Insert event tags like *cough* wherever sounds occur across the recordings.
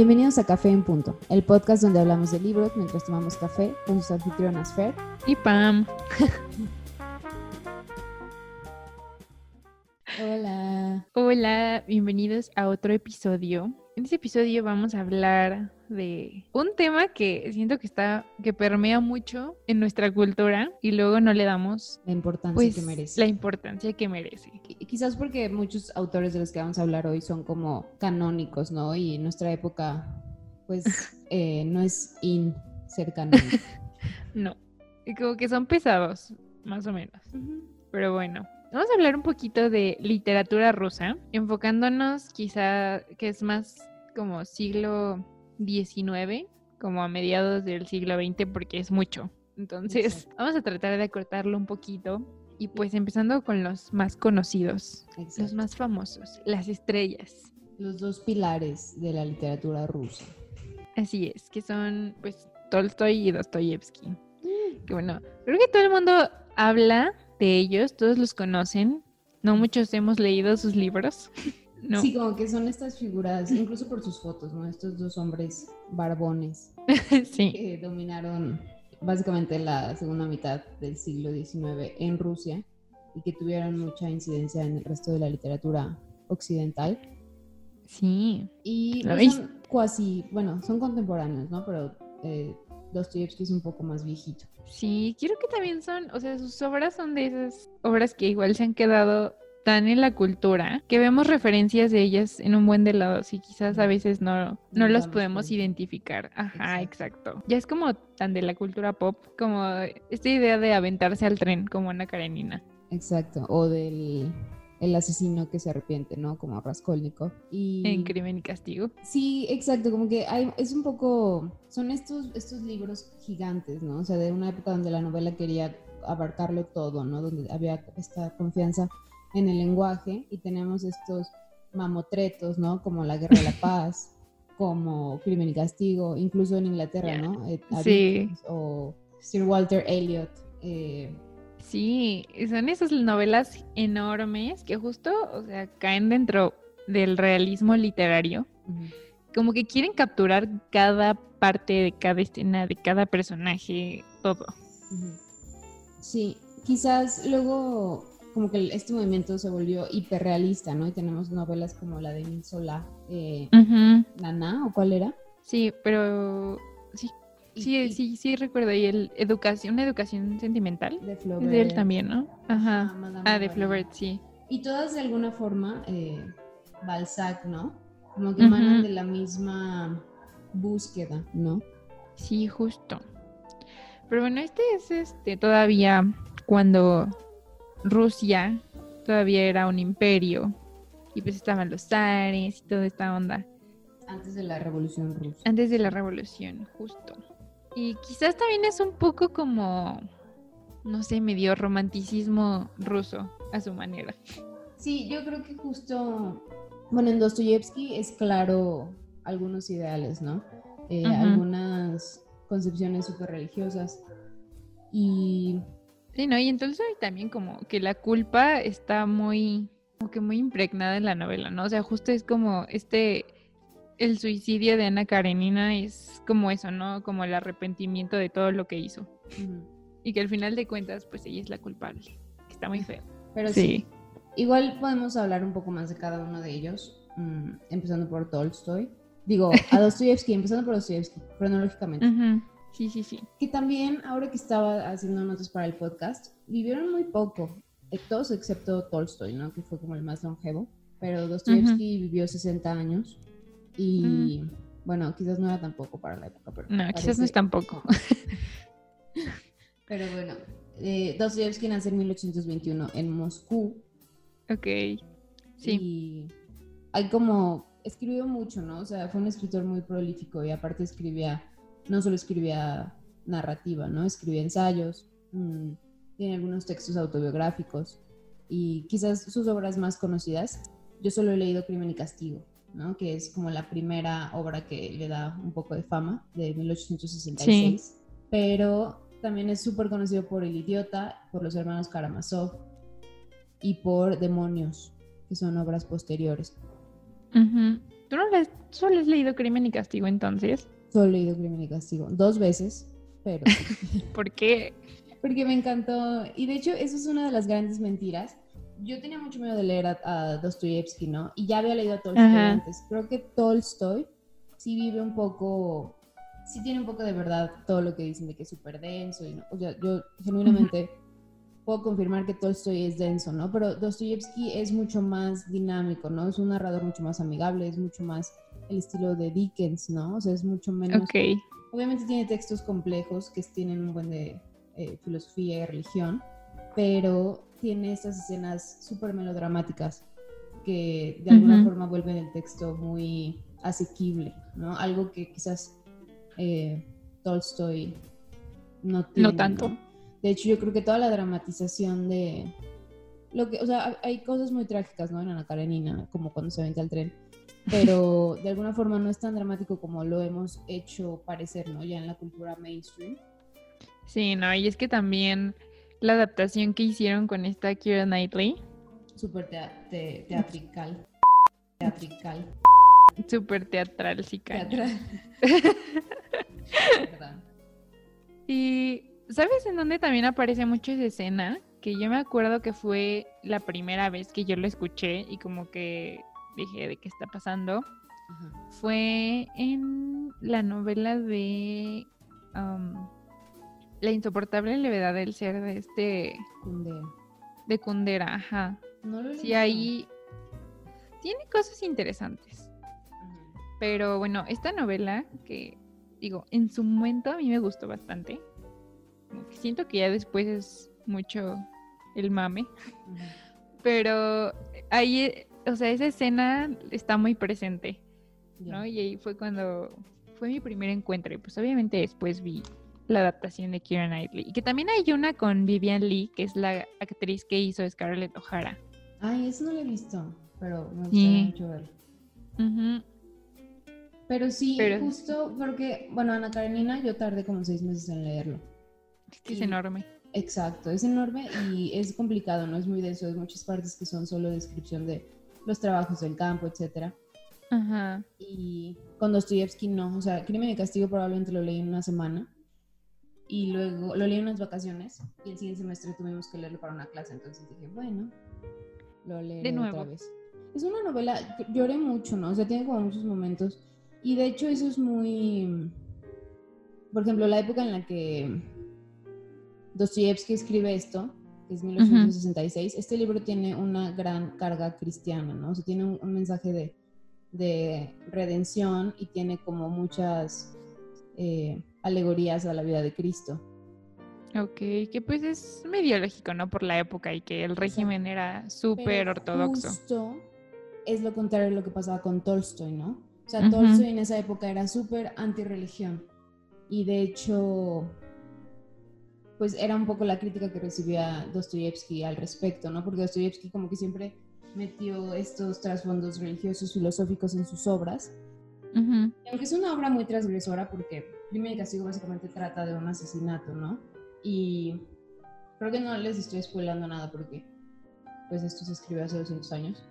Bienvenidos a Café en Punto, el podcast donde hablamos de libros mientras tomamos café con sus anfitrionas Fer y Pam. Hola. Hola, bienvenidos a otro episodio. En este episodio vamos a hablar de un tema que siento que está que permea mucho en nuestra cultura y luego no le damos la importancia pues, que merece. La importancia que merece. Quizás porque muchos autores de los que vamos a hablar hoy son como canónicos, ¿no? Y en nuestra época, pues, *laughs* eh, no es in ser canónico. *laughs* no, y como que son pesados, más o menos. Pero bueno, Vamos a hablar un poquito de literatura rusa, enfocándonos quizá que es más como siglo XIX, como a mediados del siglo XX, porque es mucho. Entonces, vamos a tratar de acortarlo un poquito. Y pues empezando con los más conocidos, los más famosos, las estrellas. Los dos pilares de la literatura rusa. Así es, que son pues Tolstoy y Dostoyevsky. Mm. Que bueno, creo que todo el mundo habla de ellos, todos los conocen. No muchos hemos leído sus libros. *laughs* no. Sí, como que son estas figuras, incluso por sus fotos, ¿no? Estos dos hombres barbones *laughs* sí. que dominaron básicamente la segunda mitad del siglo XIX en Rusia y que tuvieron mucha incidencia en el resto de la literatura occidental. Sí. Y pues, son cuasi, bueno, son contemporáneos, ¿no? Pero eh, Dostoyevsky es un poco más viejito. Sí, quiero que también son, o sea, sus obras son de esas obras que igual se han quedado tan en la cultura que vemos referencias de ellas en un buen de lados y quizás a veces no, no las podemos identificar. Ajá, exacto. Ya es como tan de la cultura pop como esta idea de aventarse al tren como Ana Karenina. Exacto, o del el asesino que se arrepiente, ¿no? Como Raskolnikov. Y... En Crimen y Castigo. Sí, exacto, como que hay, es un poco, son estos, estos libros gigantes, ¿no? O sea, de una época donde la novela quería abarcarlo todo, ¿no? Donde había esta confianza en el lenguaje y tenemos estos mamotretos, ¿no? Como La Guerra de la Paz, *laughs* como Crimen y Castigo, incluso en Inglaterra, ¿no? Eh, sí. O Sir Walter Elliot. Eh, Sí, son esas novelas enormes que justo, o sea, caen dentro del realismo literario. Como que quieren capturar cada parte de cada escena, de cada personaje, todo. Sí, quizás luego como que este movimiento se volvió hiperrealista, ¿no? Y tenemos novelas como la de Emil Solá, eh, Nana, ¿o cuál era? Sí, pero sí, Sí, sí, sí, recuerdo. Y el educación, una educación sentimental. De Flaubert. De él también, ¿no? Ajá. Ah, de Flaubert, sí. Y todas de alguna forma, eh, Balzac, ¿no? Como que emanan de la misma búsqueda, ¿no? Sí, justo. Pero bueno, este es este todavía cuando Rusia todavía era un imperio y pues estaban los zares y toda esta onda. Antes de la revolución rusa. Antes de la revolución, justo. Y quizás también es un poco como, no sé, medio romanticismo ruso a su manera. Sí, yo creo que justo, bueno, en Dostoyevsky es claro algunos ideales, ¿no? Eh, algunas concepciones súper religiosas. Y... Sí, ¿no? Y entonces también como que la culpa está muy, como que muy impregnada en la novela, ¿no? O sea, justo es como este el suicidio de Ana Karenina es como eso, ¿no? Como el arrepentimiento de todo lo que hizo. Y que al final de cuentas, pues ella es la culpable. Está muy feo. Pero sí. Igual podemos hablar un poco más de cada uno de ellos, mm, empezando por Tolstoy. Digo, *laughs* a Dostoyevsky, empezando por Dostoyevsky, cronológicamente. Sí, sí, sí. Que también, ahora que estaba haciendo notas para el podcast, vivieron muy poco, eh, todos excepto Tolstoy, ¿no? Que fue como el más longevo. Pero Dostoyevsky vivió 60 años. Y bueno, quizás no era tampoco para la época. Pero no, quizás no es tampoco. *laughs* pero bueno, eh, Dostoyevsky nace en 1821 en Moscú. Ok, sí. Y hay como, escribió mucho, ¿no? O sea, fue un escritor muy prolífico y aparte escribía, no solo escribía narrativa, ¿no? Escribía ensayos, mm, tiene algunos textos autobiográficos y quizás sus obras más conocidas, yo solo he leído Crimen y Castigo, que es como la primera obra que le da un poco de fama, de 1866. Pero también es súper conocido por El Idiota, por los hermanos Karamazov y por Demonios, que son obras posteriores. ¿Tú no has, solo has leído Crimen y Castigo entonces? Solo he leído Crimen y Castigo. Dos veces, pero... *laughs* ¿Por qué? Porque me encantó. Y de hecho, eso es una de las grandes mentiras. Yo tenía mucho miedo de leer a, Dostoyevsky, ¿no? Y ya había leído a Tolstoy antes. Creo que Tolstoy sí vive un poco, sí tiene un poco de verdad todo lo que dicen de que es súper denso. Y no, o sea, yo genuinamente puedo confirmar que Tolstoy es denso, ¿no? Pero Dostoyevsky es mucho más dinámico, ¿no? Es un narrador mucho más amigable, es mucho más el estilo de Dickens, ¿no? O sea, es mucho menos... Obviamente tiene textos complejos que tienen un buen de eh, filosofía y religión, pero tiene estas escenas súper melodramáticas que de alguna forma vuelven el texto muy asequible, ¿no? Algo que quizás eh, Tolstoy no tiene. No tanto. De hecho, yo creo que toda la dramatización de lo que, o sea, hay cosas muy trágicas, ¿no? En Ana Karenina, como cuando se vence al tren, pero de alguna forma no es tan dramático como lo hemos hecho parecer, ¿no? Ya en la cultura mainstream. Sí, no, y es que también la adaptación que hicieron con esta Kira Knightley. Súper teatrical. Teatrical. Súper teatral, *laughs* sí, Teatral. y ¿sabes en dónde también aparece mucho esa escena? Que yo me acuerdo que fue la primera vez que yo lo escuché y como que dije de qué está pasando. Fue en la novela de la insoportable levedad del ser de este. Kundera. De Kundera, ajá. No lo sí, ahí. Tiene cosas interesantes. Pero bueno, esta novela que, digo, en su momento a mí me gustó bastante. siento que ya después es mucho el mame. Pero ahí, o sea, esa escena está muy presente. ¿no? Y ahí fue cuando fue mi primer encuentro. Y pues obviamente después vi la adaptación de Kira Knightley. Y que también hay una con Vivian Lee, que es la actriz que hizo Scarlett O'Hara. Ay, eso no lo he visto, pero me gustaría mucho verlo. Pero sí, justo porque, bueno, Ana Karenina, yo tardé como seis meses en leerlo. Es enorme. Exacto, es enorme y es complicado, no es muy denso, hay muchas partes que son solo descripción de los trabajos del campo, etcétera. Ajá. Y con Dostoyevsky no, o sea, Crimen y Castigo probablemente lo leí en una semana y luego lo leí en unas vacaciones y el siguiente semestre tuvimos que leerlo para una clase, entonces dije, bueno, lo leeré otra vez. Es una novela, lloré mucho, ¿no? O sea, tiene como muchos momentos y de hecho eso es muy, por ejemplo, la época en la que Dostoyevsky escribe esto, que es 1866, este libro tiene una gran carga cristiana, ¿no? O sea, tiene un, mensaje de, de, redención y tiene como muchas... Eh, alegorías a la vida de Cristo. Ok, que pues es medio lógico, ¿no? Por la época y que el régimen era súper ortodoxo. Justo es lo contrario de lo que pasaba con Tolstoy, ¿no? O sea, Tolstoy en esa época era súper anti-religión. Y de hecho, pues era un poco la crítica que recibía Dostoyevsky al respecto, ¿no? Porque Dostoyevsky como que siempre metió estos trasfondos religiosos, filosóficos en sus obras. aunque es una obra muy transgresora porque Crimen y Castigo básicamente trata de un asesinato, ¿no? Y creo que no les estoy spoilando nada porque pues esto se escribió hace 200 años.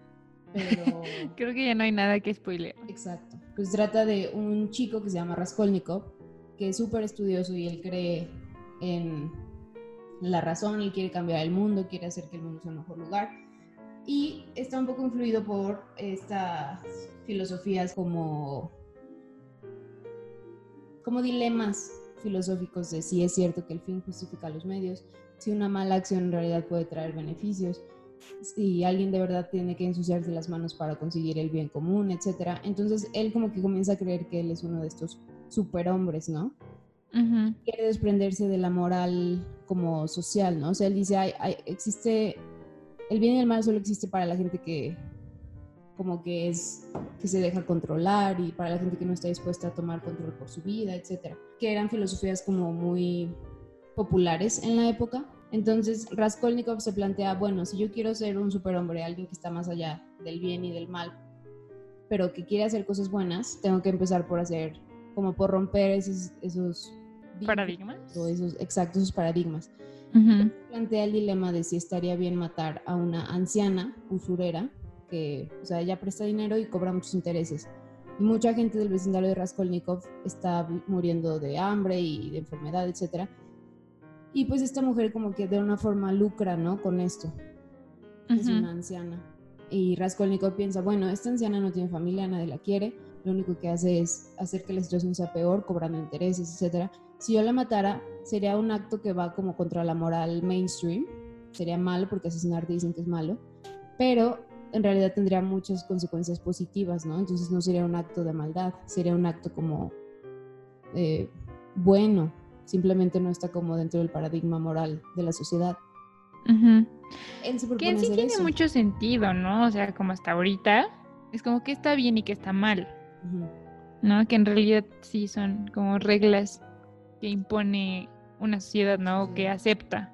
Pero... *laughs* creo que ya no hay nada que spoilear. Exacto. Pues trata de un chico que se llama Raskolnikov, que es súper estudioso y él cree en la razón, él quiere cambiar el mundo, quiere hacer que el mundo sea un mejor lugar. Y está un poco influido por estas filosofías como como dilemas filosóficos de si es cierto que el fin justifica los medios, si una mala acción en realidad puede traer beneficios, si alguien de verdad tiene que ensuciarse las manos para conseguir el bien común, etc. Entonces él como que comienza a creer que él es uno de estos superhombres, ¿no? Quiere desprenderse de la moral como social, ¿no? O sea, él dice, existe, el bien y el mal solo existe para la gente que como que es que se deja controlar y para la gente que no está dispuesta a tomar control por su vida, etcétera, que eran filosofías como muy populares en la época. Entonces Raskolnikov se plantea, bueno, si yo quiero ser un superhombre, alguien que está más allá del bien y del mal, pero que quiere hacer cosas buenas, tengo que empezar por hacer, como por romper esos, esos paradigmas. esos, exacto, esos paradigmas. Plantea el dilema de si estaría bien matar a una anciana usurera que, o sea, ella presta dinero y cobra muchos intereses. mucha gente del vecindario de Raskolnikov está muriendo de hambre y de enfermedad, etc. Y pues esta mujer como que de una forma lucra, ¿no? Con esto. Es una anciana. Y Raskolnikov piensa, bueno, esta anciana no tiene familia, nadie la quiere, lo único que hace es hacer que la situación sea peor, cobrando intereses, etc. Si yo la matara, sería un acto que va como contra la moral mainstream, sería malo porque asesinarte dicen que es malo, pero en realidad tendría muchas consecuencias positivas, ¿no? Entonces no sería un acto de maldad, sería un acto como eh, bueno, simplemente no está como dentro del paradigma moral de la sociedad. que en sí tiene mucho sentido, ¿no? O sea, como hasta ahorita, es como que está bien y que está mal, ¿no? Que en realidad sí son como reglas que impone una sociedad, ¿no? Que acepta.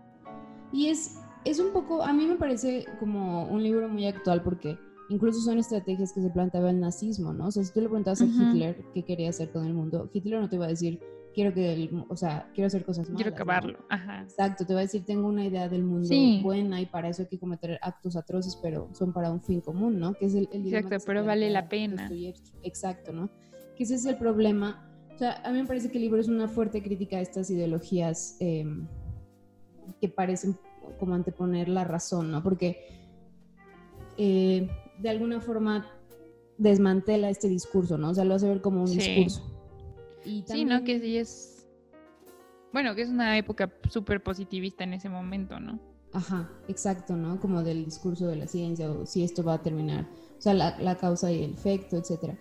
Y es es un poco, a mí me parece como un libro muy actual porque incluso son estrategias que se planteaba el nazismo, ¿no? O sea, si tú le preguntabas a Hitler qué quería hacer con el mundo, Hitler no te iba a decir, quiero que, el, o sea, quiero hacer cosas malas. Quiero acabarlo, ajá. Exacto, te va a decir, tengo una idea del mundo buena y para eso hay que cometer actos atroces, pero son para un fin común, ¿no? Que es el, Exacto, pero vale la pena. Exacto, ¿no? Que ese es el problema. O sea, a mí me parece que el libro es una fuerte crítica a estas ideologías em, que parecen como anteponer la razón, ¿no? Porque eh, de alguna forma desmantela este discurso, ¿no? O sea, lo hace ver como un discurso. Sí, ¿no? Que sí es... Bueno, que es una época súper positivista en ese momento, ¿no? Ajá, exacto, ¿no? Como del discurso de la ciencia o si esto va a terminar, o sea, la, causa y el efecto, etc.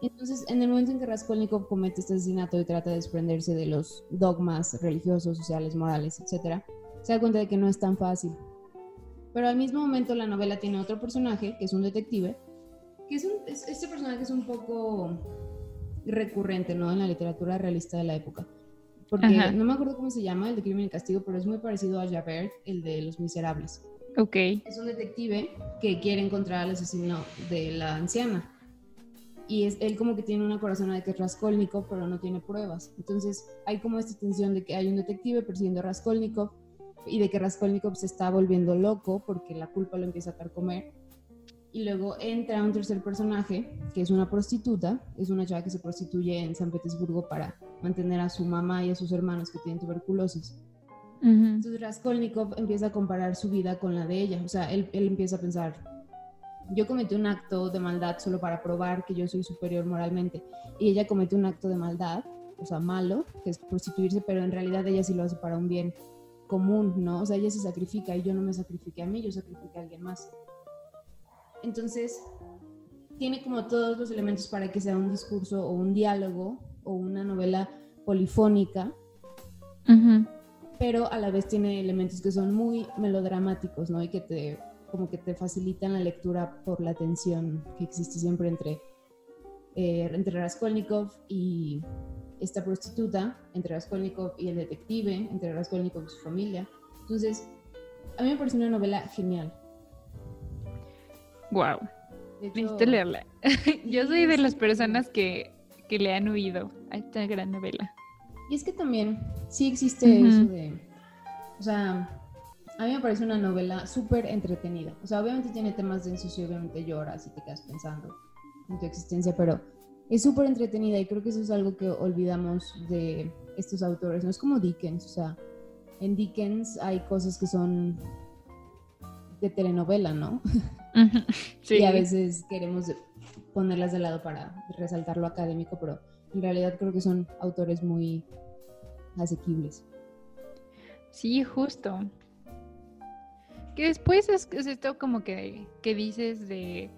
Entonces, en el momento en que Raskolnikov comete este asesinato y trata de desprenderse de los dogmas religiosos, sociales, morales, etcétera, se da cuenta de que no es tan fácil. Pero al mismo momento la novela tiene otro personaje, que es un detective, que es un, este personaje es un poco recurrente, ¿no? En la literatura realista de la época. Porque no me acuerdo cómo se llama, el de Crimen y Castigo, pero es muy parecido a Javert, el de Los Miserables. Ok. Es un detective que quiere encontrar al asesino de la anciana. Y es, él como que tiene una corazón de que es Raskolnikov, pero no tiene pruebas. Entonces hay como esta tensión de que hay un detective persiguiendo a Raskolnikov, y de que Raskolnikov se está volviendo loco porque la culpa lo empieza a carcomer. Y luego entra un tercer personaje, que es una prostituta, es una chava que se prostituye en San Petersburgo para mantener a su mamá y a sus hermanos que tienen tuberculosis. Entonces Raskolnikov empieza a comparar su vida con la de ella, o sea, él, él empieza a pensar, yo cometí un acto de maldad solo para probar que yo soy superior moralmente, y ella comete un acto de maldad, o sea, malo, que es prostituirse, pero en realidad ella sí lo hace para un bien común, ¿no? O sea, ella se sacrifica y yo no me sacrifiqué a mí, yo sacrifiqué a alguien más. Entonces, tiene como todos los elementos para que sea un discurso o un diálogo o una novela polifónica, pero a la vez tiene elementos que son muy melodramáticos, ¿no? Y que te, como que te facilitan la lectura por la tensión que existe siempre entre, eh, entre Raskolnikov y esta prostituta, entre Raskolnikov y el detective, entre Raskolnikov y su familia. Entonces, a mí me parece una novela genial. Wow. Necesito leerla. *laughs* Yo soy de las personas que, que, le han huido a esta gran novela. Y es que también sí existe eso de. O sea, a mí me parece una novela súper entretenida. O sea, obviamente tiene temas densos y obviamente lloras y te quedas pensando en tu existencia, pero es súper entretenida y creo que eso es algo que olvidamos de estos autores. No es como Dickens, o sea, en Dickens hay cosas que son de telenovela, ¿no? *laughs* Sí. y a veces queremos ponerlas de lado para resaltar lo académico, pero en realidad creo que son autores muy asequibles. Sí, justo. Que después es, es esto como que, que dices de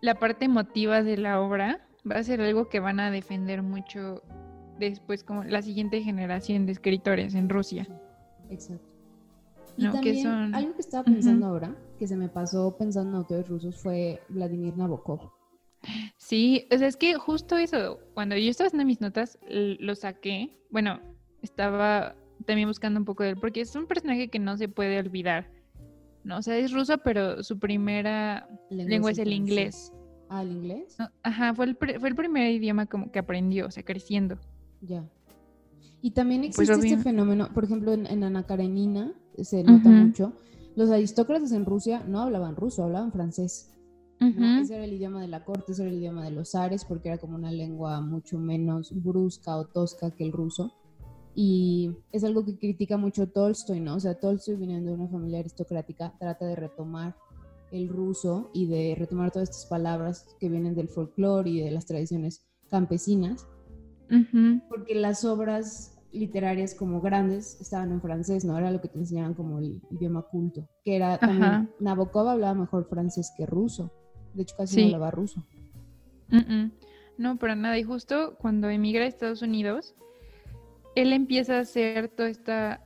la parte emotiva de la obra va a ser algo que van a defender mucho después como la siguiente generación de escritores en Rusia. Exacto. Y también, algo que estaba pensando ahora, que se me pasó pensando en autores rusos, fue Vladimir Nabokov. Sí, o sea, es que justo eso, cuando yo estaba haciendo mis notas, lo saqué. Bueno, estaba también buscando un poco de él, porque es un personaje que no se puede olvidar. ¿no? O sea, es ruso, pero su primera lengua, es el inglés. Ah, ¿el inglés? ajá, fue el, fue el primer idioma como que aprendió, o sea, creciendo. Ya. Y también pues existe este fenómeno, por ejemplo, en, Ana Karenina se nota mucho. Los aristócratas en Rusia no hablaban ruso, hablaban francés. Ese era el idioma de la corte, ese era el idioma de los zares, porque era como una lengua mucho menos brusca o tosca que el ruso. Y es algo que critica mucho Tolstoy, ¿no? O sea, Tolstoy, viniendo de una familia aristocrática, trata de retomar el ruso y de retomar todas estas palabras que vienen del folclore y de las tradiciones campesinas, porque las obras literarias como grandes estaban en francés, ¿no? Era lo que te enseñaban como el idioma culto, que era también, Nabokov hablaba mejor francés que ruso, de hecho casi no hablaba ruso. No, para nada, y justo cuando emigra a Estados Unidos, él empieza a hacer toda esta,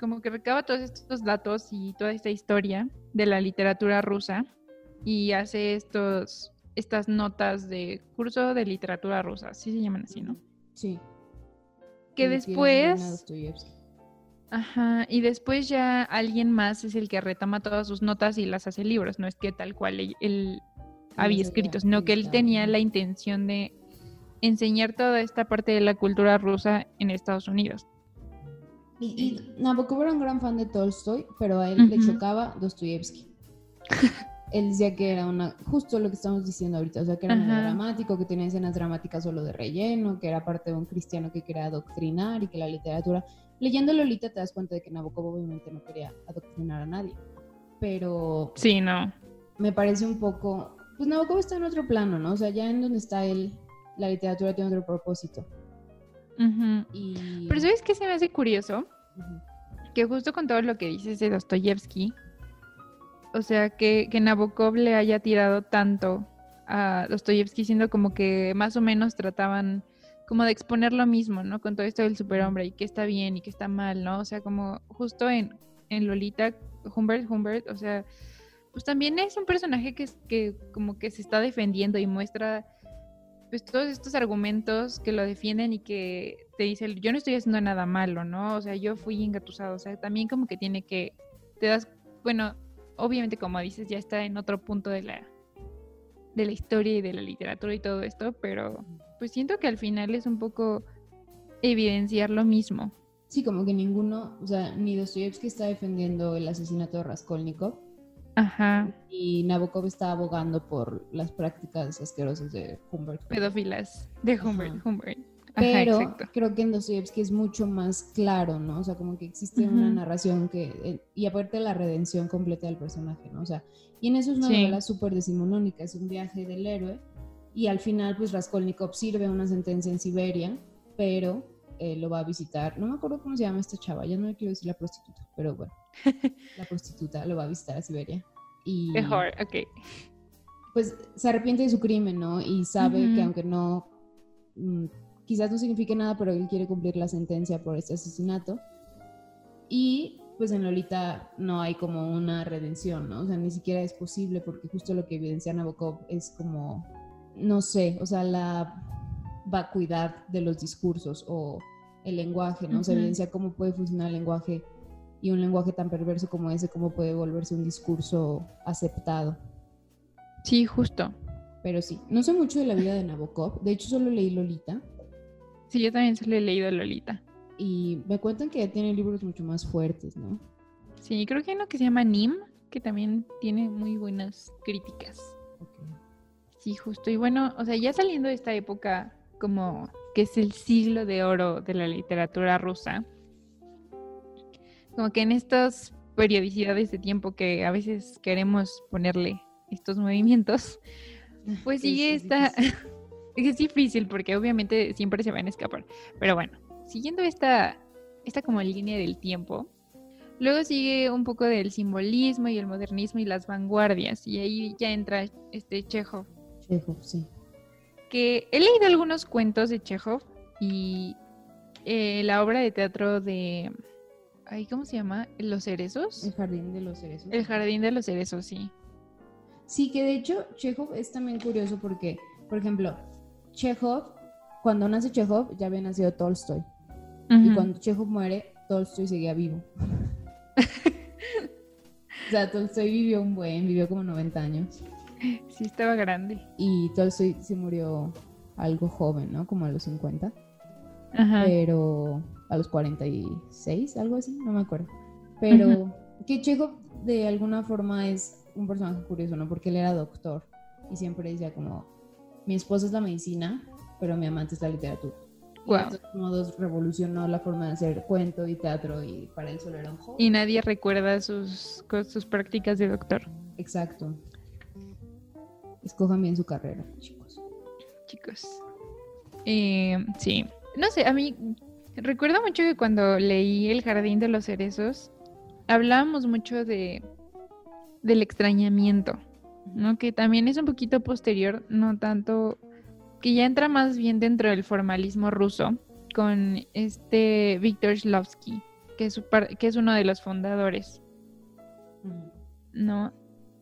como que recaba todos estos datos y toda esta historia de la literatura rusa y hace estos, estas notas de curso de literatura rusa, sí se llaman así, ¿no? Sí. Que después... Ajá, y después ya alguien más es el que retoma todas sus notas y las hace libros, no es que tal cual él, había escrito, sino que él tenía la intención de enseñar toda esta parte de la cultura rusa en Estados Unidos. Y, Nabokov era un gran fan de Tolstoy, pero a él le chocaba Dostoyevsky. *laughs* él decía que era una, justo lo que estamos diciendo ahorita, o sea, que era muy dramático, que tenía escenas dramáticas solo de relleno, que era parte de un cristiano que quería adoctrinar y que la literatura, leyendo Lolita te das cuenta de que Nabokov obviamente no quería adoctrinar a nadie, pero... Sí, no. Me parece un poco, pues Nabokov está en otro plano, ¿no? O sea, ya en donde está él, la literatura tiene otro propósito. Pero ¿sabes qué se me hace curioso? Que justo con todo lo que dices de Dostoyevsky, o sea, que, que Nabokov le haya tirado tanto a Dostoyevsky, siendo como que más o menos trataban como de exponer lo mismo, ¿no? Con todo esto del superhombre y que está bien y que está mal, ¿no? O sea, como justo en, en Lolita, Humbert Humbert, o sea, pues también es un personaje que, que como que se está defendiendo y muestra pues todos estos argumentos que lo defienden y que te dicen, yo no estoy haciendo nada malo, ¿no? O sea, yo fui engatusado, o sea, también como que tiene que, te das, bueno, obviamente como dices, ya está en otro punto de la, de la historia y de la literatura y todo esto, pero pues siento que al final es un poco evidenciar lo mismo. Sí, como que ninguno, o sea, ni Dostoyevsky está defendiendo el asesinato de Raskolnikov, Ajá. Y Nabokov está abogando por las prácticas asquerosas de Humbert. Pedófilas de Humbert. Humbert. Pero creo que en Dostoyevsky es mucho más claro, ¿no? O sea, como que existe una narración que. Eh, y aparte la redención completa del personaje, ¿no? O sea, y en eso es una novela súper decimonónica, es un viaje del héroe. Y al final, pues Raskolnikov sirve una sentencia en Siberia, pero eh, lo va a visitar. No me acuerdo cómo se llama esta chava, ya no le quiero decir la prostituta, pero bueno. *laughs* la prostituta lo va a visitar a Siberia. Y, Mejor, ok. Pues se arrepiente de su crimen, ¿no? Y sabe que aunque no, mm, quizás no signifique nada, pero él quiere cumplir la sentencia por este asesinato. Y pues en Lolita no hay como una redención, ¿no? O sea, ni siquiera es posible porque justo lo que evidencia Nabokov es como, no sé, o sea, la vacuidad de los discursos o el lenguaje, ¿no? O sea, evidencia cómo puede funcionar el lenguaje y un lenguaje tan perverso como ese, cómo puede volverse un discurso aceptado. Sí, justo. Pero sí, no sé mucho de la vida de Nabokov, de hecho solo leí Lolita. Sí, yo también solo he leído Lolita. Y me cuentan que tiene libros mucho más fuertes, ¿no? Sí, creo que hay uno que se llama Nim, que también tiene muy buenas críticas. Sí, justo. Y bueno, o sea, ya saliendo de esta época como que es el siglo de oro de la literatura rusa, como que en estas periodicidades de tiempo que a veces queremos ponerle estos movimientos, *laughs* pues sigue esta... *laughs* es difícil porque obviamente siempre se van a escapar. Pero bueno, siguiendo esta, esta como línea del tiempo, luego sigue un poco del simbolismo y el modernismo y las vanguardias. Y ahí ya entra este Chekhov. Chekhov, sí. Que he leído algunos cuentos de Chekhov y eh, la obra de teatro de ¿cómo se llama? ¿Los cerezos? El jardín de los cerezos. El jardín de los cerezos, sí. Sí, que de hecho Chekhov es también curioso porque, por ejemplo, Chekhov, cuando nace Chekhov ya había nacido Tolstoy. Y cuando Chekhov muere, Tolstoy seguía vivo. *laughs* o sea, Tolstoy vivió un buen, vivió como 90 años. Sí, estaba grande. Y Tolstoy se murió algo joven, ¿no? Como a los 50. Ajá. Pero a los 46, algo así, no me acuerdo. Pero que Chekhov de alguna forma es un personaje curioso, ¿no? Porque él era doctor y siempre decía como, mi esposa es la medicina, pero mi amante es la literatura. Y de todos modos revolucionó la forma de hacer cuento y teatro y para él solo era un Y nadie recuerda sus, sus prácticas de doctor. Exacto. Escojan bien su carrera, chicos. Chicos. Eh, sí. No sé, a mí recuerdo mucho que cuando leí El Jardín de los Cerezos, hablábamos mucho de del extrañamiento, ¿no? Que también es un poquito posterior, no tanto que ya entra más bien dentro del formalismo ruso con este Viktor Shlovsky, que es, que es uno de los fundadores, ¿no?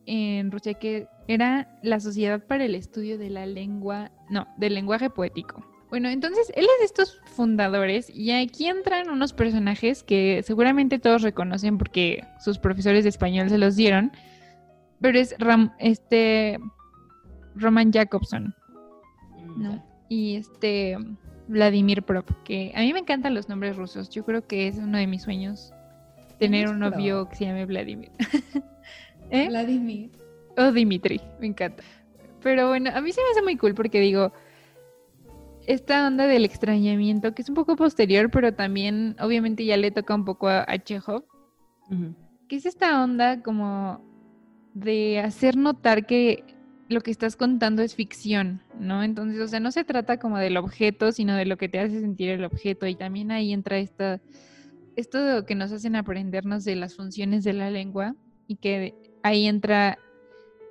En Rusia, que era la Sociedad para el Estudio de la Lengua, no, del lenguaje poético. Bueno, entonces él es de estos fundadores y aquí entran unos personajes que seguramente todos reconocen porque sus profesores de español se los dieron, pero es este Roman Jacobson, ¿no? Y este Vladimir Prop, que a mí me encantan los nombres rusos. Yo creo que es uno de mis sueños tener un novio que se llame Vladimir. *laughs* ¿Eh? Vladimir. O Dimitri, me encanta. Pero bueno, a mí se me hace muy cool porque digo, esta onda del extrañamiento, que es un poco posterior, pero también obviamente ya le toca un poco a, Chekhov, que es esta onda como de hacer notar que lo que estás contando es ficción, ¿no? Entonces, o sea, no se trata como del objeto, sino de lo que te hace sentir el objeto. Y también ahí entra esta, esto que nos hacen aprendernos de las funciones de la lengua y que ahí entra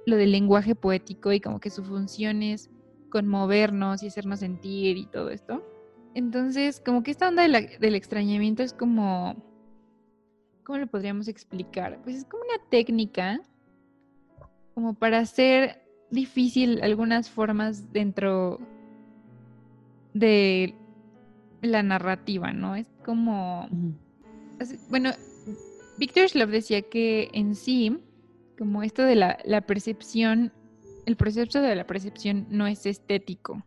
lo del lenguaje poético y como que su función es conmovernos y hacernos sentir y todo esto. Entonces, como que esta onda del extrañamiento es como, ¿cómo lo podríamos explicar? Pues es como una técnica como para hacer difícil algunas formas dentro de la narrativa, ¿no? Es como... Bueno, Victor Schlov decía que en sí, como esto de la, la percepción, el proceso de la percepción no es estético.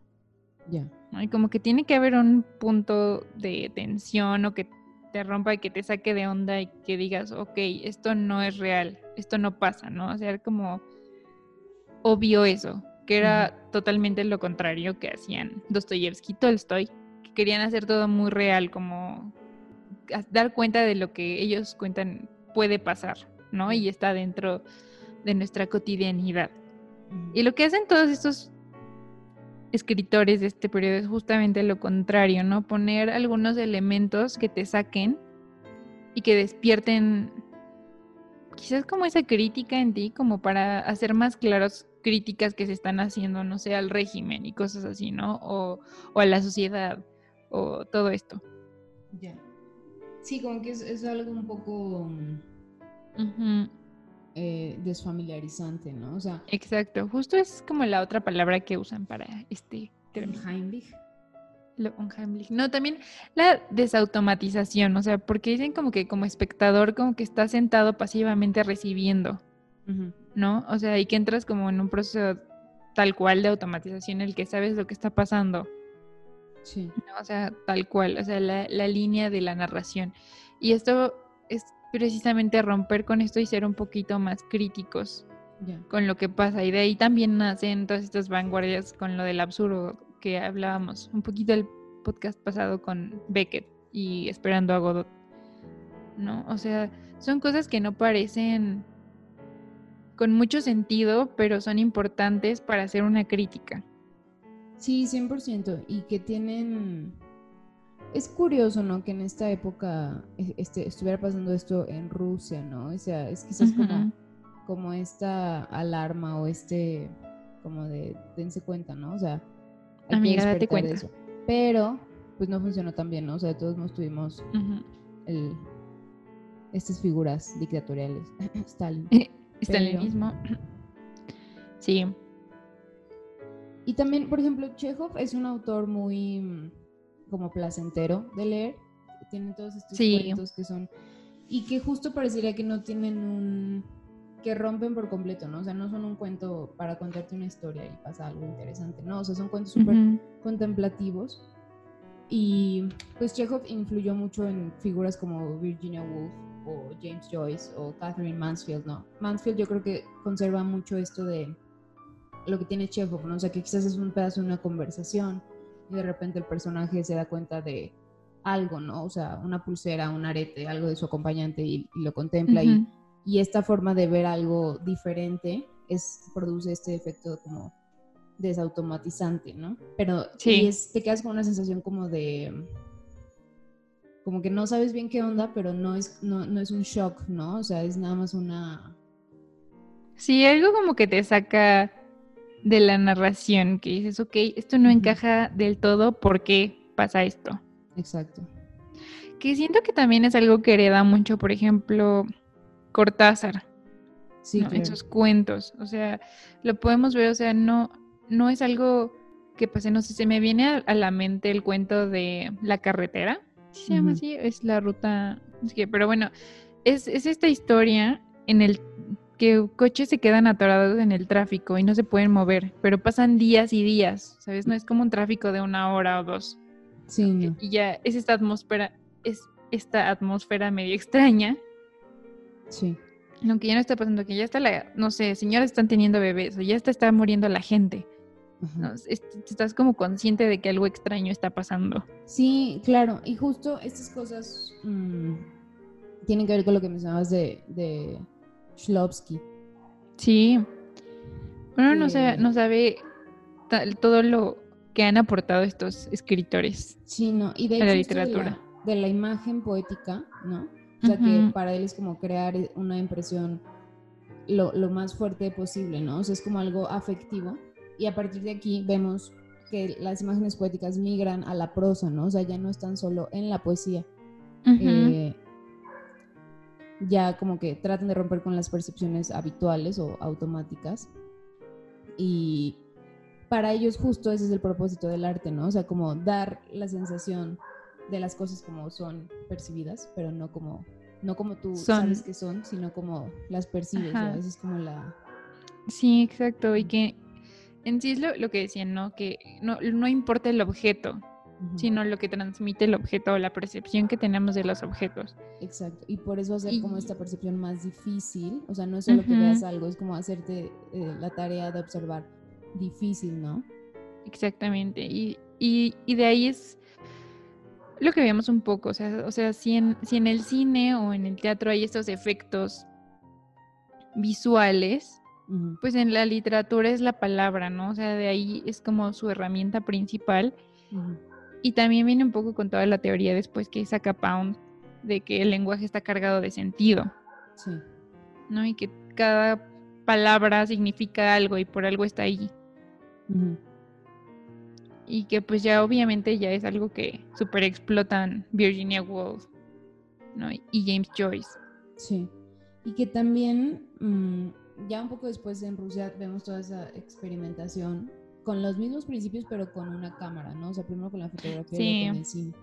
Ya. Y como que tiene que haber un punto de tensión o que te rompa y que te saque de onda y que digas, ok, esto no es real, esto no pasa, ¿no? O sea, como obvio eso, que era totalmente lo contrario que hacían Dostoyevsky y Tolstoy, que querían hacer todo muy real, como dar cuenta de lo que ellos cuentan puede pasar, ¿no? Y está dentro de nuestra cotidianidad. Y lo que hacen todos estos escritores de este periodo es justamente lo contrario, ¿no? Poner algunos elementos que te saquen y que despierten quizás como esa crítica en ti, como para hacer más claros críticas que se están haciendo, no sé, al régimen y cosas así, ¿no? O, a la sociedad, o todo esto. Ya. Sí, como que es, algo un poco eh, desfamiliarizante, ¿no? O sea. Exacto, justo es como la otra palabra que usan para este término. Heimlich. Lo Heimlich. No, también la desautomatización, o sea, porque dicen como que como espectador, como que está sentado pasivamente recibiendo. ¿No? O sea, y que entras como en un proceso tal cual de automatización en el que sabes lo que está pasando. Sí. O sea, tal cual, o sea, la, línea de la narración. Y esto es precisamente romper con esto y ser un poquito más críticos con lo que pasa. Y de ahí también nacen todas estas vanguardias con lo del absurdo que hablábamos un poquito el podcast pasado con Beckett y esperando a Godot. ¿No? O sea, son cosas que no parecen con mucho sentido, pero son importantes para hacer una crítica. Sí, 100%. Y que tienen... Es curioso, ¿no? Que en esta época e, este, estuviera pasando esto en Rusia, ¿no? O sea, es quizás como, como esta alarma o este, como de, dense cuenta, ¿no? O sea, hay Amiga, date cuenta. eso. Pero, pues no funcionó tan bien, ¿no? O sea, todos nos tuvimos el, estas figuras dictatoriales. *clears throat* Stalin. Mismo Sí. Y también, por ejemplo, Chekhov es un autor muy mm, como placentero de leer. Tienen todos estos cuentos que son. Y que justo parecería que no tienen un. que rompen por completo, ¿no? O sea, no son un cuento para contarte una historia y pasa algo interesante, ¿no? O sea, son cuentos súper contemplativos. Y pues Chekhov influyó mucho en figuras como Virginia Woolf o James Joyce o Catherine Mansfield, ¿no? Mansfield yo creo que conserva mucho esto de lo que tiene Chekhov, ¿no? O sea, que quizás es un pedazo de una conversación y de repente el personaje se da cuenta de algo, ¿no? O sea, una pulsera, un arete, algo de su acompañante y, lo contempla y, y, esta forma de ver algo diferente es, produce este efecto como desautomatizante, ¿no? Pero sí. te quedas con una sensación como de como que no sabes bien qué onda, pero no es, no, no es un shock, ¿no? O sea, es nada más una... Sí, algo como que te saca de la narración, que dices, ok, esto no encaja del todo, ¿por qué pasa esto? Exacto. Que siento que también es algo que hereda mucho, por ejemplo, Cortázar. Sí, En sus cuentos. O sea, lo podemos ver, o sea, no, no es algo que pase, no sé, se me viene a, la mente el cuento de La carretera. Se llama así? Es la ruta. pero bueno, es, es esta historia en el que coches se quedan atorados en el tráfico y no se pueden mover, pero pasan días y días, ¿sabes? No es como un tráfico de una hora o dos. Sí. Y ya es esta atmósfera, es esta atmósfera medio extraña. Sí. Lo que ya no está pasando, que ya está la, no sé, señoras están teniendo bebés o ya está, está muriendo la gente. Estás como consciente de que algo extraño está pasando. Sí, claro. Y justo estas cosas mm, tienen que ver con lo que mencionabas de, de Shlovsky. Sí. Bueno, no, sabe, no sabe todo lo que han aportado estos escritores sí, no. y de a la literatura. De la, imagen poética, ¿no? O sea, que para él es como crear una impresión lo, lo, más fuerte posible, ¿no? O sea, es como algo afectivo. Y a partir de aquí vemos que las imágenes poéticas migran a la prosa, ¿no? O sea, ya no están solo en la poesía ya como que tratan de romper con las percepciones habituales o automáticas. Y para ellos justo ese es el propósito del arte, ¿no? O sea, como dar la sensación de las cosas como son percibidas, pero no como, no como tú sabes que son, sino como las percibes, ¿no? Esa es como la... Sí, exacto, y que en sí es lo, que decían, ¿no? Que no, no importa el objeto, sino lo que transmite el objeto o la percepción que tenemos de los objetos. Exacto, y por eso hacer como esta percepción más difícil, o sea, no es solo que veas algo, es como hacerte eh, la tarea de observar difícil, ¿no? Exactamente, y, y, de ahí es lo que vemos un poco, o sea, o sea si, en, si en el cine o en el teatro hay estos efectos visuales, pues en la literatura es la palabra, ¿no? O sea, de ahí es como su herramienta principal. Y también viene un poco con toda la teoría después que saca Pound de que el lenguaje está cargado de sentido. Sí. ¿No? Y que cada palabra significa algo y por algo está ahí. Y que pues ya obviamente ya es algo que super explotan Virginia Woolf ¿no? y James Joyce. Sí. Y que también, mm, ya un poco después en Rusia vemos toda esa experimentación con los mismos principios, pero con una cámara, ¿no? O sea, primero con la fotografía y con el cine.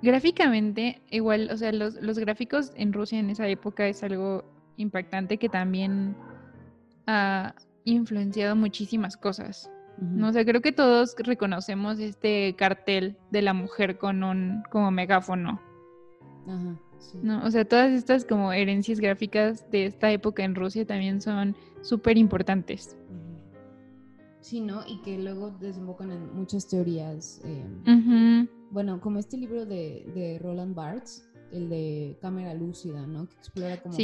Gráficamente, igual, o sea, los, gráficos en Rusia en esa época es algo impactante que también ha influenciado muchísimas cosas. ¿no? O sea, creo que todos reconocemos este cartel de la mujer con un como megáfono. Ajá, ¿no? O sea, todas estas como herencias gráficas de esta época en Rusia también son súper importantes. Sí, ¿no? Y que luego desembocan en muchas teorías. Em, bueno, como este libro de, Roland Barthes, el de cámara lúcida, ¿no? Que explora como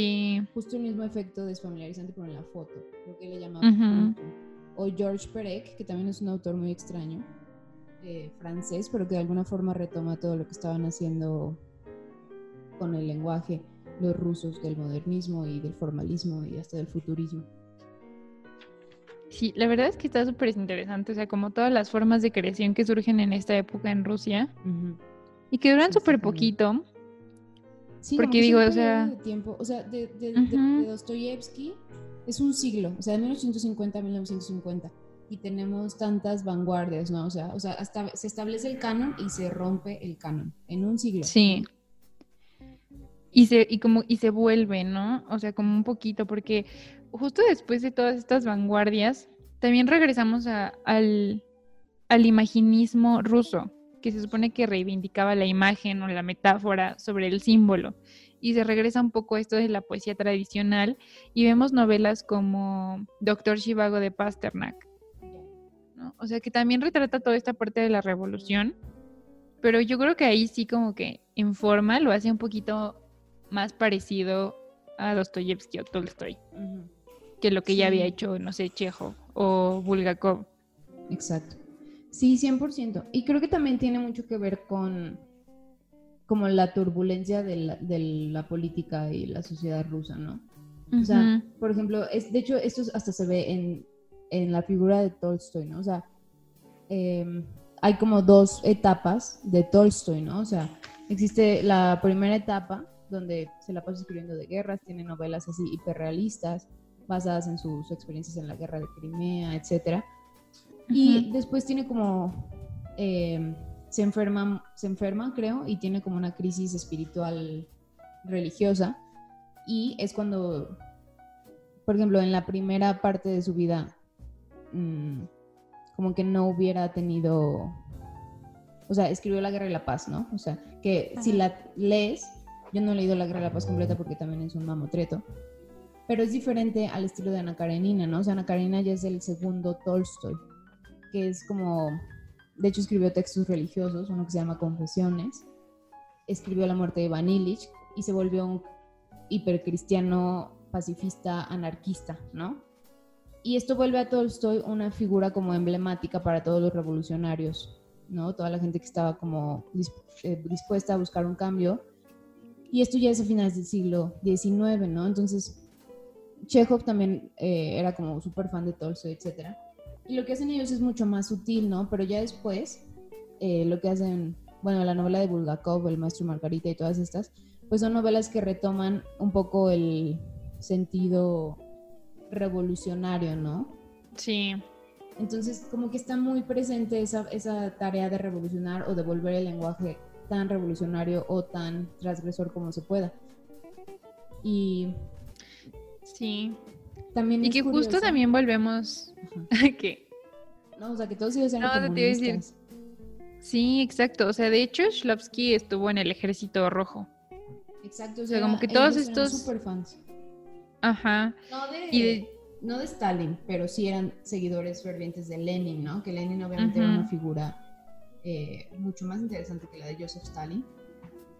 justo el mismo efecto desfamiliarizante pero en la foto, lo que le llama. O George Perec, que también es un autor muy extraño, eh, francés, pero que de alguna forma retoma todo lo que estaban haciendo con el lenguaje los rusos del modernismo y del formalismo y hasta del futurismo. Sí, la verdad es que está súper interesante, o sea, como todas las formas de creación que surgen en esta época en Rusia y que duran súper poquito. Sí, porque digo, o sea... De tiempo, o sea, de, Dostoyevsky es un siglo, o sea, de 1850 a 1950 y tenemos tantas vanguardias, ¿no? O sea, o sea, hasta se establece el canon y se rompe el canon en un siglo. Sí. Y se, y como, y se vuelve, ¿no? O sea, como un poquito, porque justo después de todas estas vanguardias, también regresamos al, al imaginismo ruso, que se supone que reivindicaba la imagen o la metáfora sobre el símbolo. y se regresa un poco a esto de la poesía tradicional y vemos novelas como Doctor Shivago de Pasternak. O sea, que también retrata toda esta parte de la revolución, pero yo creo que ahí sí como que en forma lo hace un poquito más parecido a Dostoyevsky o Tolstoy que lo que ya había hecho, no sé, Chejo o Bulgakov. Exacto. Sí, 100%. Y creo que también tiene mucho que ver con como la turbulencia de la, política y la sociedad rusa, ¿no? O sea, por ejemplo, es, de hecho, esto hasta se ve en, en la figura de Tolstoy, ¿no? O sea, em, hay como dos etapas de Tolstoy, ¿no? O sea, existe la primera etapa donde se la pasa escribiendo de guerras, tiene novelas así hiperrealistas, basadas en sus experiencias en la guerra de Crimea, etc. Y después tiene como, em, se, enferma, se enferma, creo, y tiene como una crisis espiritual religiosa. Y es cuando, por ejemplo, en la primera parte de su vida, mm, como que no hubiera tenido, o sea, escribió La Guerra y la Paz, ¿no? O sea, que si la lees, yo no he La Guerra la Paz completa porque también es un mamotreto, pero es diferente al estilo de Ana Karenina, ¿no? O sea, Ana Karenina ya es el segundo Tolstoy, que es como, de hecho escribió textos religiosos, uno que se llama Confesiones, escribió La muerte de Iván Illich y se volvió un hipercristiano pacifista anarquista, ¿no? Y esto vuelve a Tolstoy una figura como emblemática para todos los revolucionarios, ¿no? Toda la gente que estaba como eh, dispuesta a buscar un cambio. Y esto ya es a finales del siglo XIX, ¿no? Entonces, Chekhov también eh, era como súper fan de Tolstoy, etc. Y lo que hacen ellos es mucho más sutil, ¿no? Pero ya después, eh, lo que hacen, bueno, la novela de Bulgakov, El Maestro Margarita y todas estas, pues son novelas que retoman un poco el sentido revolucionario, ¿no? Sí. Entonces, como que está muy presente esa, esa tarea de revolucionar o de volver el lenguaje tan revolucionario o tan transgresor como se pueda. Y Sí. También y que justo también volvemos *laughs* a que... No, o sea, que todos ellos eran no, Decir... Sí, exacto. O sea, de hecho, Shlovsky estuvo en el Ejército Rojo. Exacto. O sea, como que todos estos... Super fans. Ajá. No de... No de Stalin, pero sí eran seguidores fervientes de Lenin, ¿no? Que Lenin obviamente era una figura eh, mucho más interesante que la de Joseph Stalin.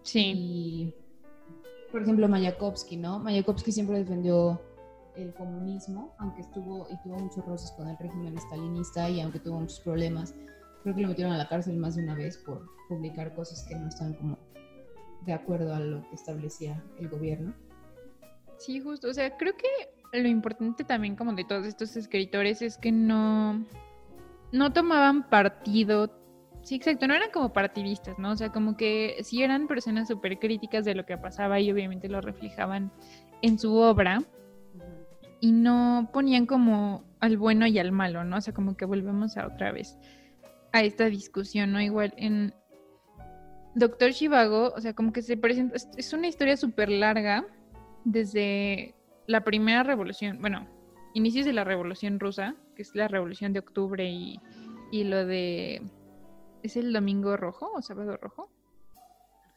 Sí. Y, por ejemplo, Mayakovsky, ¿no? Mayakovsky siempre defendió el comunismo, aunque estuvo y tuvo muchos roces con el régimen stalinista y aunque tuvo muchos problemas, creo que lo metieron a la cárcel más de una vez por publicar cosas que no estaban como de acuerdo a lo que establecía el gobierno. Sí, justo, o sea, creo que lo importante también como de todos estos escritores es que no no tomaban partido Sí, exacto, no eran como partidistas, ¿no? O sea, como que sí eran personas súper críticas de lo que pasaba y obviamente lo reflejaban en su obra, y no ponían como al bueno y al malo, ¿no? O sea, como que volvemos a otra vez a esta discusión, ¿no? Igual en Doctor Shivago, o sea, como que se presenta, es una historia súper larga desde la primera revolución, bueno, inicios de la revolución rusa, que es la revolución de octubre y, y lo de... ¿Es el domingo rojo o sábado rojo?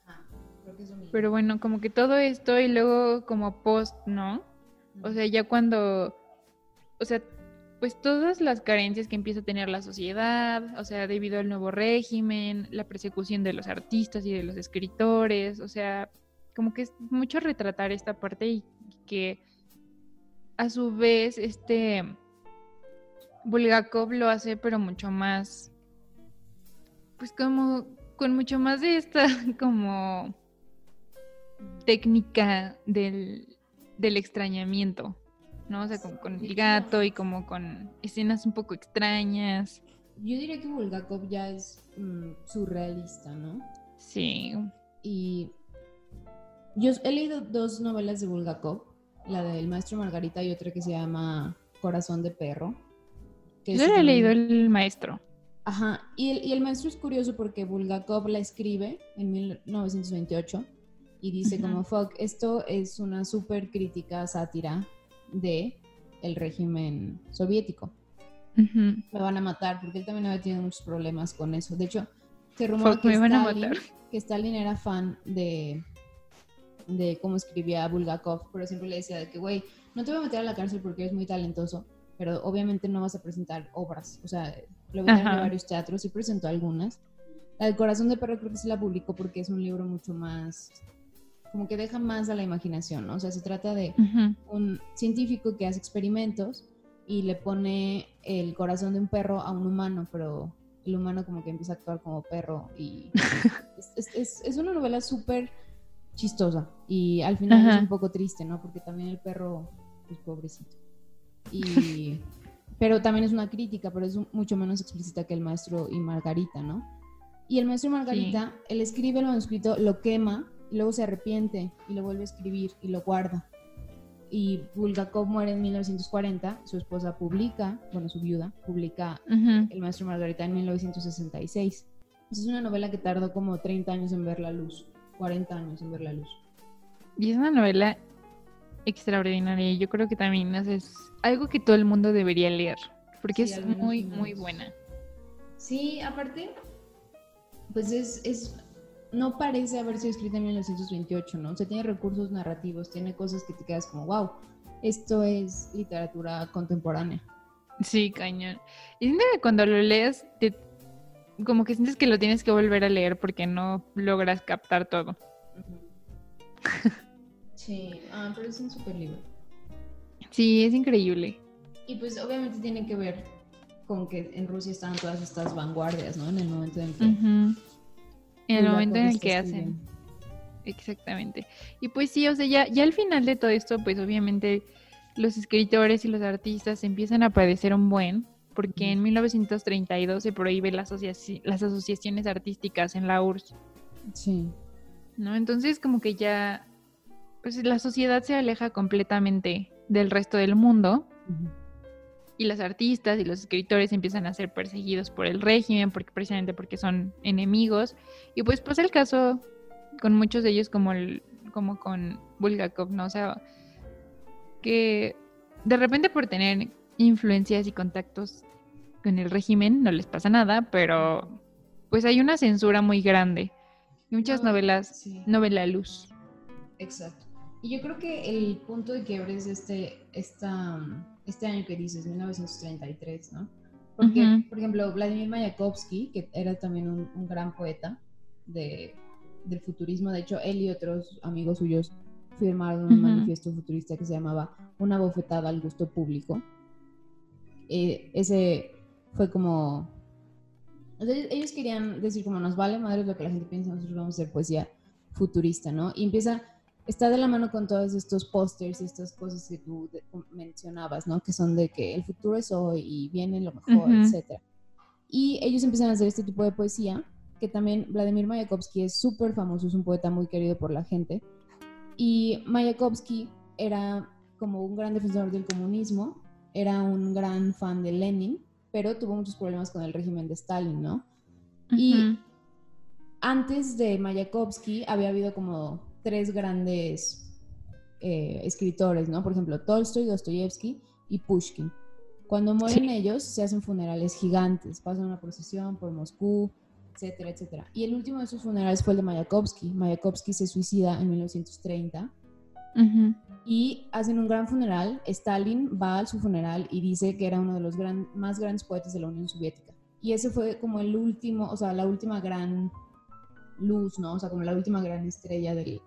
Ajá, creo que es domingo. Pero bueno, como que todo esto y luego como post, ¿no? O sea, ya cuando, o sea, pues todas las carencias que empieza a tener la sociedad, o sea, debido al nuevo régimen, la persecución de los artistas y de los escritores, o sea, como que es mucho retratar esta parte y que a su vez este Bulgakov lo hace pero mucho más pues como con mucho más de esta *laughs* como técnica del del extrañamiento, ¿no? O sea, como con el gato y como con escenas un poco extrañas. Yo diría que Bulgakov ya es mm, surrealista, ¿no? Sí. Y yo he leído dos novelas de Bulgakov, la del maestro Margarita y otra que se llama Corazón de Perro. Que yo he leído el maestro. Ajá, y el, y el maestro es curioso porque Bulgakov la escribe en 1928 y dice como, fuck, esto es una súper crítica sátira de el régimen soviético. Me van a matar, porque él también había tenido muchos problemas con eso. De hecho, se rumora que, Stalin, que Stalin era fan de, de cómo escribía Bulgakov, pero siempre le decía de que, güey, no te voy a meter a la cárcel porque eres muy talentoso, pero obviamente no vas a presentar obras. O sea, lo metieron en varios teatros y presentó algunas. La del corazón de perro creo que sí la publicó porque es un libro mucho más, como que deja más a la imaginación, ¿no? O sea, se trata de un científico que hace experimentos y le pone el corazón de un perro a un humano, pero el humano como que empieza a actuar como perro y *laughs* es, es, una novela súper chistosa y al final es un poco triste, ¿no? Porque también el perro es pobrecito. Y, pero también es una crítica, pero es mucho menos explícita que el maestro y Margarita, ¿no? Y el maestro y Margarita, él escribe el manuscrito, lo quema, y luego se arrepiente y lo vuelve a escribir y lo guarda. Y Bulgakov muere en 1940, su esposa publica, bueno, su viuda, publica El maestro y Margarita en 1966. Es una novela que tardó como 30 años en ver la luz, 40 años en ver la luz. Y es una novela extraordinaria. Yo creo que también es algo que todo el mundo debería leer, porque es muy, muy buena. Sí, aparte, pues es, es, no parece haber sido escrita en 1928, ¿no? O sea, tiene recursos narrativos, tiene cosas que te quedas como, wow, esto es literatura contemporánea. Sí, cañón. Y cuando lo lees, te, como que sientes que lo tienes que volver a leer porque no logras captar todo. Sí, ah, pero es un super libro. Sí, es increíble. Y pues obviamente tiene que ver con que en Rusia estaban todas estas vanguardias, ¿no? En el momento en que... En el momento en el que hacen. Exactamente. Y pues sí, o sea, ya, ya al final de todo esto, pues obviamente los escritores y los artistas empiezan a padecer un buen, porque en 1932 se prohíbe las, las asociaciones artísticas en la URSS. Sí. ¿No? Entonces como que ya pues la sociedad se aleja completamente del resto del mundo y los artistas y los escritores empiezan a ser perseguidos por el régimen porque precisamente porque son enemigos y pues pasa el caso con muchos de ellos como el, como con Bulgakov, ¿no? O sea, que de repente por tener influencias y contactos con el régimen no les pasa nada, pero pues hay una censura muy grande y muchas novelas no ven la luz. Exacto. Y yo creo que el punto de quiebre es este, esta, este año que dices, 1933, ¿no? Porque, por ejemplo, Vladimir Mayakovsky, que era también un, gran poeta de, del futurismo, de hecho, él y otros amigos suyos firmaron un manifiesto futurista que se llamaba Una bofetada al gusto público. Eh, ese fue como... ellos querían decir como nos vale madre lo que la gente piensa, nosotros vamos a hacer poesía futurista, ¿no? Y empieza está de la mano con todos estos pósters y estas cosas que tú mencionabas, ¿no? Que son de que el futuro es hoy y viene lo mejor, etc. Y ellos empiezan a hacer este tipo de poesía, que también Vladimir Mayakovsky es súper famoso, es un poeta muy querido por la gente. Y Mayakovsky era como un gran defensor del comunismo, era un gran fan de Lenin, pero tuvo muchos problemas con el régimen de Stalin, ¿no? Y antes de Mayakovsky había habido como tres grandes eh, escritores, ¿no? Por ejemplo, Tolstoy, Dostoyevsky y Pushkin. Cuando mueren ellos, se hacen funerales gigantes, pasan una procesión por Moscú, etcétera, etcétera. Y el último de esos funerales fue el de Mayakovsky. Mayakovsky se suicida en 1930 y hacen un gran funeral. Stalin va a su funeral y dice que era uno de los más grandes poetas de la Unión Soviética. Y ese fue como el último, o sea, la última gran luz, ¿no? O sea, como la última gran estrella del,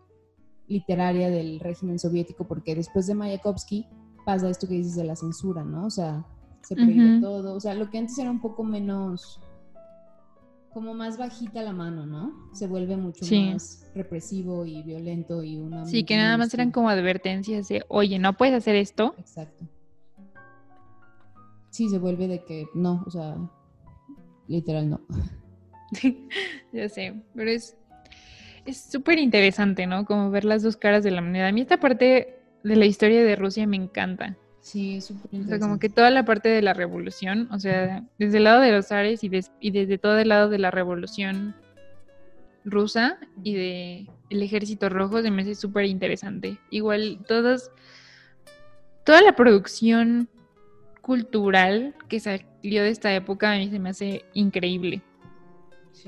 literaria del régimen soviético, porque después de Mayakovsky pasa esto que dices de la censura, ¿no? O sea, se prohíbe todo. O sea, lo que antes era un poco menos, como más bajita la mano, ¿no? Se vuelve mucho más represivo y violento y una... Sí, que nada más eran como advertencias de, oye, no puedes hacer esto. Exacto. Sí, se vuelve de que no, o sea, literal no. *laughs* ya sé, pero es es súper interesante, ¿no? Como ver las dos caras de la moneda. A mí esta parte de la historia de Rusia me encanta. Sí, es súper interesante. O sea, como que toda la parte de la revolución, o sea, desde el lado de los Ares y, y desde todo el lado de la revolución rusa y de el ejército rojo se me hace súper interesante. Igual todas, toda la producción cultural que salió de esta época a mí se me hace increíble.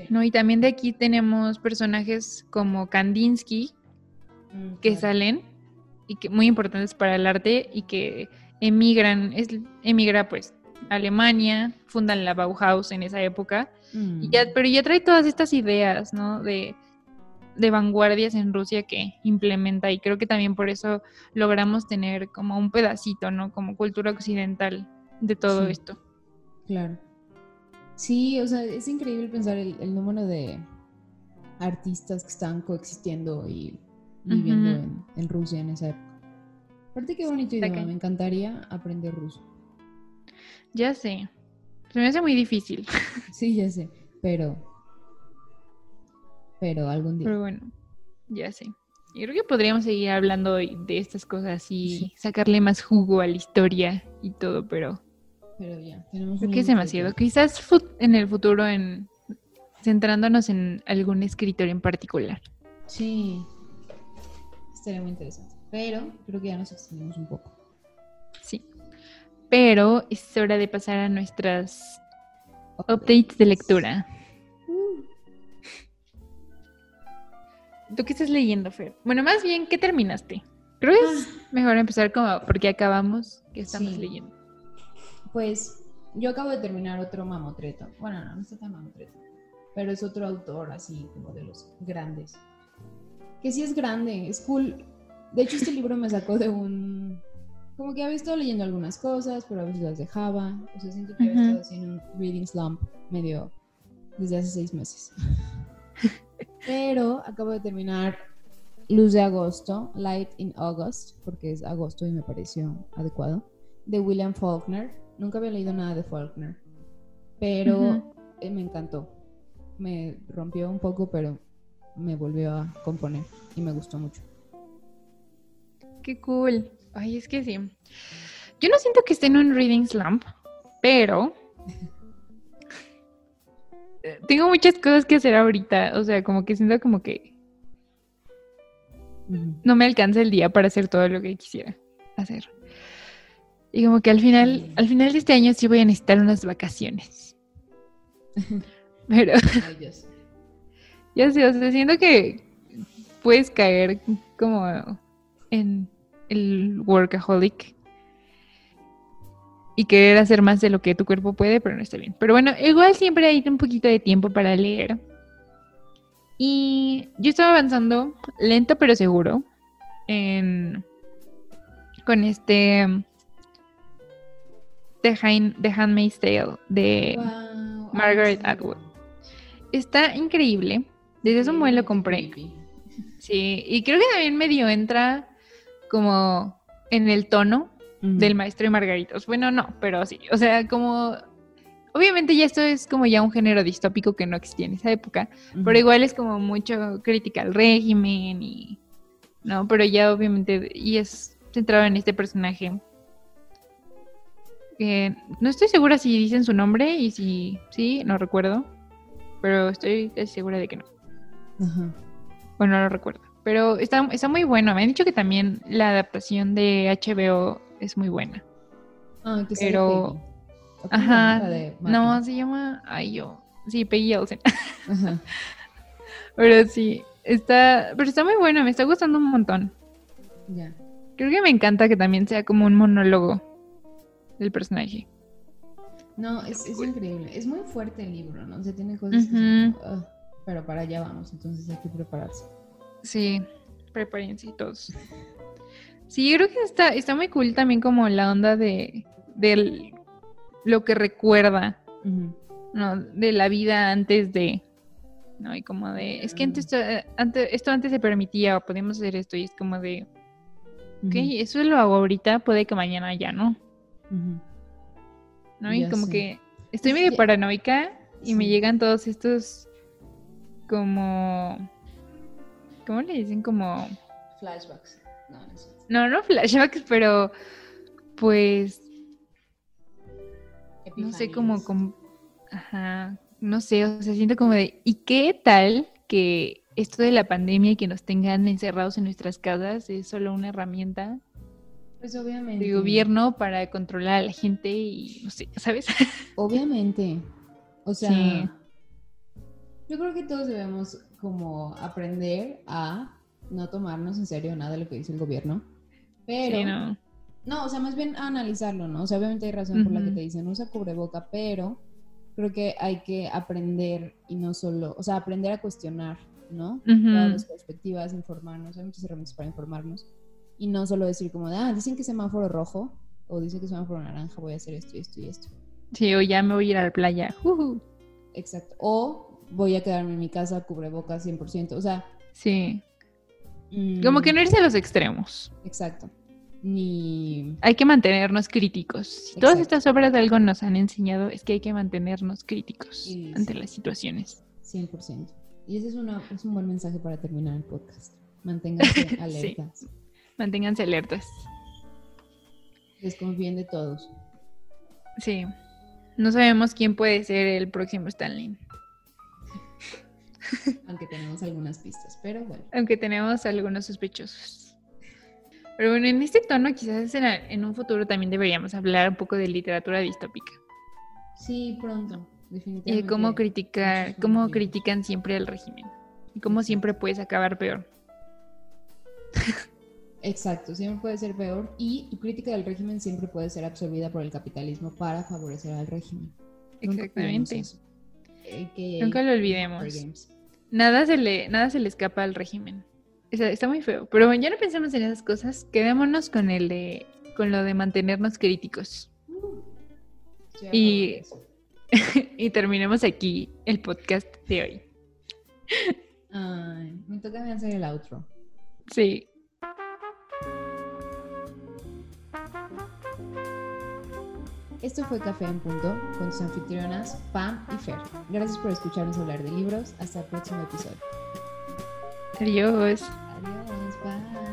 ¿No? Y también de aquí tenemos personajes como Kandinsky, Mm, que claro. salen y que muy importantes para el arte y que emigran, es, emigra pues a Alemania, fundan la Bauhaus en esa época, Mm. y ya, pero ya trae todas estas ideas, ¿no? De, de vanguardias en Rusia que implementa y creo que también por eso logramos tener como un pedacito, ¿no? Como cultura occidental de todo Sí. esto. Claro. Sí, o sea, es increíble pensar el, el número de artistas que están coexistiendo y viviendo en, en Rusia en esa época. Aparte, qué bonito Está idioma, me encantaría aprender ruso. Ya sé. Se me hace muy difícil, Sí, ya sé, pero. Pero algún día. pero bueno, ya sé. Yo creo que podríamos seguir hablando de de estas cosas y Sí. sacarle más jugo a la historia y todo, pero Pero ya, tenemos creo que es demasiado. Quizás en el futuro, en centrándonos en algún escritor en particular. Sí. Estaría muy interesante. Pero creo que ya nos extendimos un poco. Sí. Pero es hora de pasar a nuestras updates de lectura. Uh, ¿Tú qué estás leyendo, Fer? Bueno, más bien, ¿qué terminaste? Creo que es mejor empezar como porque acabamos que estamos Sí. leyendo. Pues yo acabo de terminar otro mamotreto. Bueno, no, no está tan mamotreto. Pero es otro autor así como de los grandes. Que sí es grande, es cool. De hecho, este libro me sacó de un... Como que había estado leyendo algunas cosas, pero a veces las dejaba. O sea, siento que había Ujú. estado así en un reading slump medio desde hace seis meses. pero acabo de terminar Luz de Agosto, Light in August, porque es agosto y me pareció adecuado, de William Faulkner. Nunca había leído nada de Faulkner, pero eh, me encantó. Me rompió un poco, pero me volvió a componer y me gustó mucho. Qué cool. Ay, es que sí. Yo no siento que esté en un reading slump, pero *laughs* tengo muchas cosas que hacer ahorita. O sea, como que siento como que no me alcanza el día para hacer todo lo que quisiera hacer. Y como que al final, al final de este año sí voy a necesitar unas vacaciones. Pero *laughs* *laughs* Ay, Dios. ya sé, o sea, siento que puedes caer como en el workaholic y querer hacer más de lo que tu cuerpo puede, pero no está bien. Pero bueno, igual siempre hay un poquito de tiempo para leer. Y yo estaba avanzando lento pero seguro en con este The, Hand- The Handmaid's Tale de Wow, Margaret Atwood. Está increíble. Desde sí, muy lo compré. Sí, y creo que también medio entra como en el tono del maestro y Margaritos. Bueno, no, pero sí. O sea, como. Obviamente ya esto es como ya un género distópico que no existía en esa época, pero igual es como mucho crítica al régimen y. No, pero ya obviamente. Y es centrado en este personaje. Que no estoy segura si dicen su nombre y si sí, no recuerdo. Pero estoy segura de que no. Ajá. Bueno, no lo recuerdo. Pero está, está muy bueno. Me han dicho que también la adaptación de HBO es muy buena. Ah, que Pero-. ¿O? Ajá. De No, se llama. Ay, yo. Sí, Peggy Olsen. Ajá. *laughs* Pero sí, está. Pero está muy bueno, me está gustando un montón. Ya. Creo que me encanta que también sea como un monólogo del personaje. No, es, es increíble. Es muy fuerte el libro, ¿no? O sea, tiene cosas que pero para allá vamos, entonces hay que prepararse. Sí, prepárense todos. Sí, yo creo que está, está muy cool también como la onda de, de lo que recuerda. ¿no? De la vida antes de, ¿no? Y como de, es que antes, esto- antes, esto antes se permitía, o podíamos hacer esto, y es como de, ok, eso lo hago ahorita, puede que mañana ya no, ¿no? Y Ya como sé. que estoy medio ya- paranoica y me llegan todos estos como, ¿cómo le dicen? Como... Flashbacks. No, no sé. No, no flashbacks, pero pues no sé cómo, Epifanías. com- ajá, no sé, o sea, siento como de, ¿y qué tal que esto de la pandemia y que nos tengan encerrados en nuestras casas es solo una herramienta Pues obviamente. de gobierno para controlar a la gente y no sé, ¿sabes? *laughs* Obviamente. O sea, Sí. yo creo que todos debemos como aprender a no tomarnos en serio nada de lo que dice el gobierno. Pero, no. no, o sea, más bien analizarlo, ¿no? O sea, obviamente hay razón por la que te dicen usa cubreboca, pero creo que hay que aprender y no solo, o sea, aprender a cuestionar, ¿no? Todas las perspectivas, informarnos, hay muchas herramientas para informarnos y no solo decir como, ah, dicen que semáforo rojo o dicen que semáforo naranja, voy a hacer esto y esto y esto. Sí, o ya me voy a ir a la playa. Exacto. O voy a quedarme en mi casa, cubrebocas 100%. O sea. Sí. Como que no irse a los extremos. Exacto. Ni. Hay que mantenernos críticos. Si todas estas obras de algo nos han enseñado, es que hay que mantenernos críticos ante las situaciones. 100%. Y ese es, es un buen mensaje para terminar el podcast. Manténganse *laughs* alertas. Manténganse alertas. Desconfíen de todos. Sí. No sabemos quién puede ser el próximo Stanley. Aunque tenemos algunas pistas, pero bueno. Aunque tenemos algunos sospechosos. Pero bueno, en este tono quizás en, un futuro también deberíamos hablar un poco de literatura distópica. Sí, pronto, definitivamente. Y cómo criticar, cómo critican siempre al régimen. Y cómo siempre puedes acabar peor. Exacto, siempre puede ser peor y tu crítica del régimen siempre puede ser absorbida por el capitalismo para favorecer al régimen. Exactamente. Nunca, lo olvidemos. Nada se, le, nada se le escapa al régimen. Está, muy feo. Pero bueno, ya no pensemos en esas cosas. Quedémonos con el de con lo de mantenernos críticos. y, *laughs* y terminemos aquí el podcast de hoy. Ay, me toca hacer el outro. Sí. Esto fue Café en Punto con sus anfitrionas Pam y Fer. Gracias por escucharnos hablar de libros. Hasta el próximo episodio. Adiós. Adiós. Bye.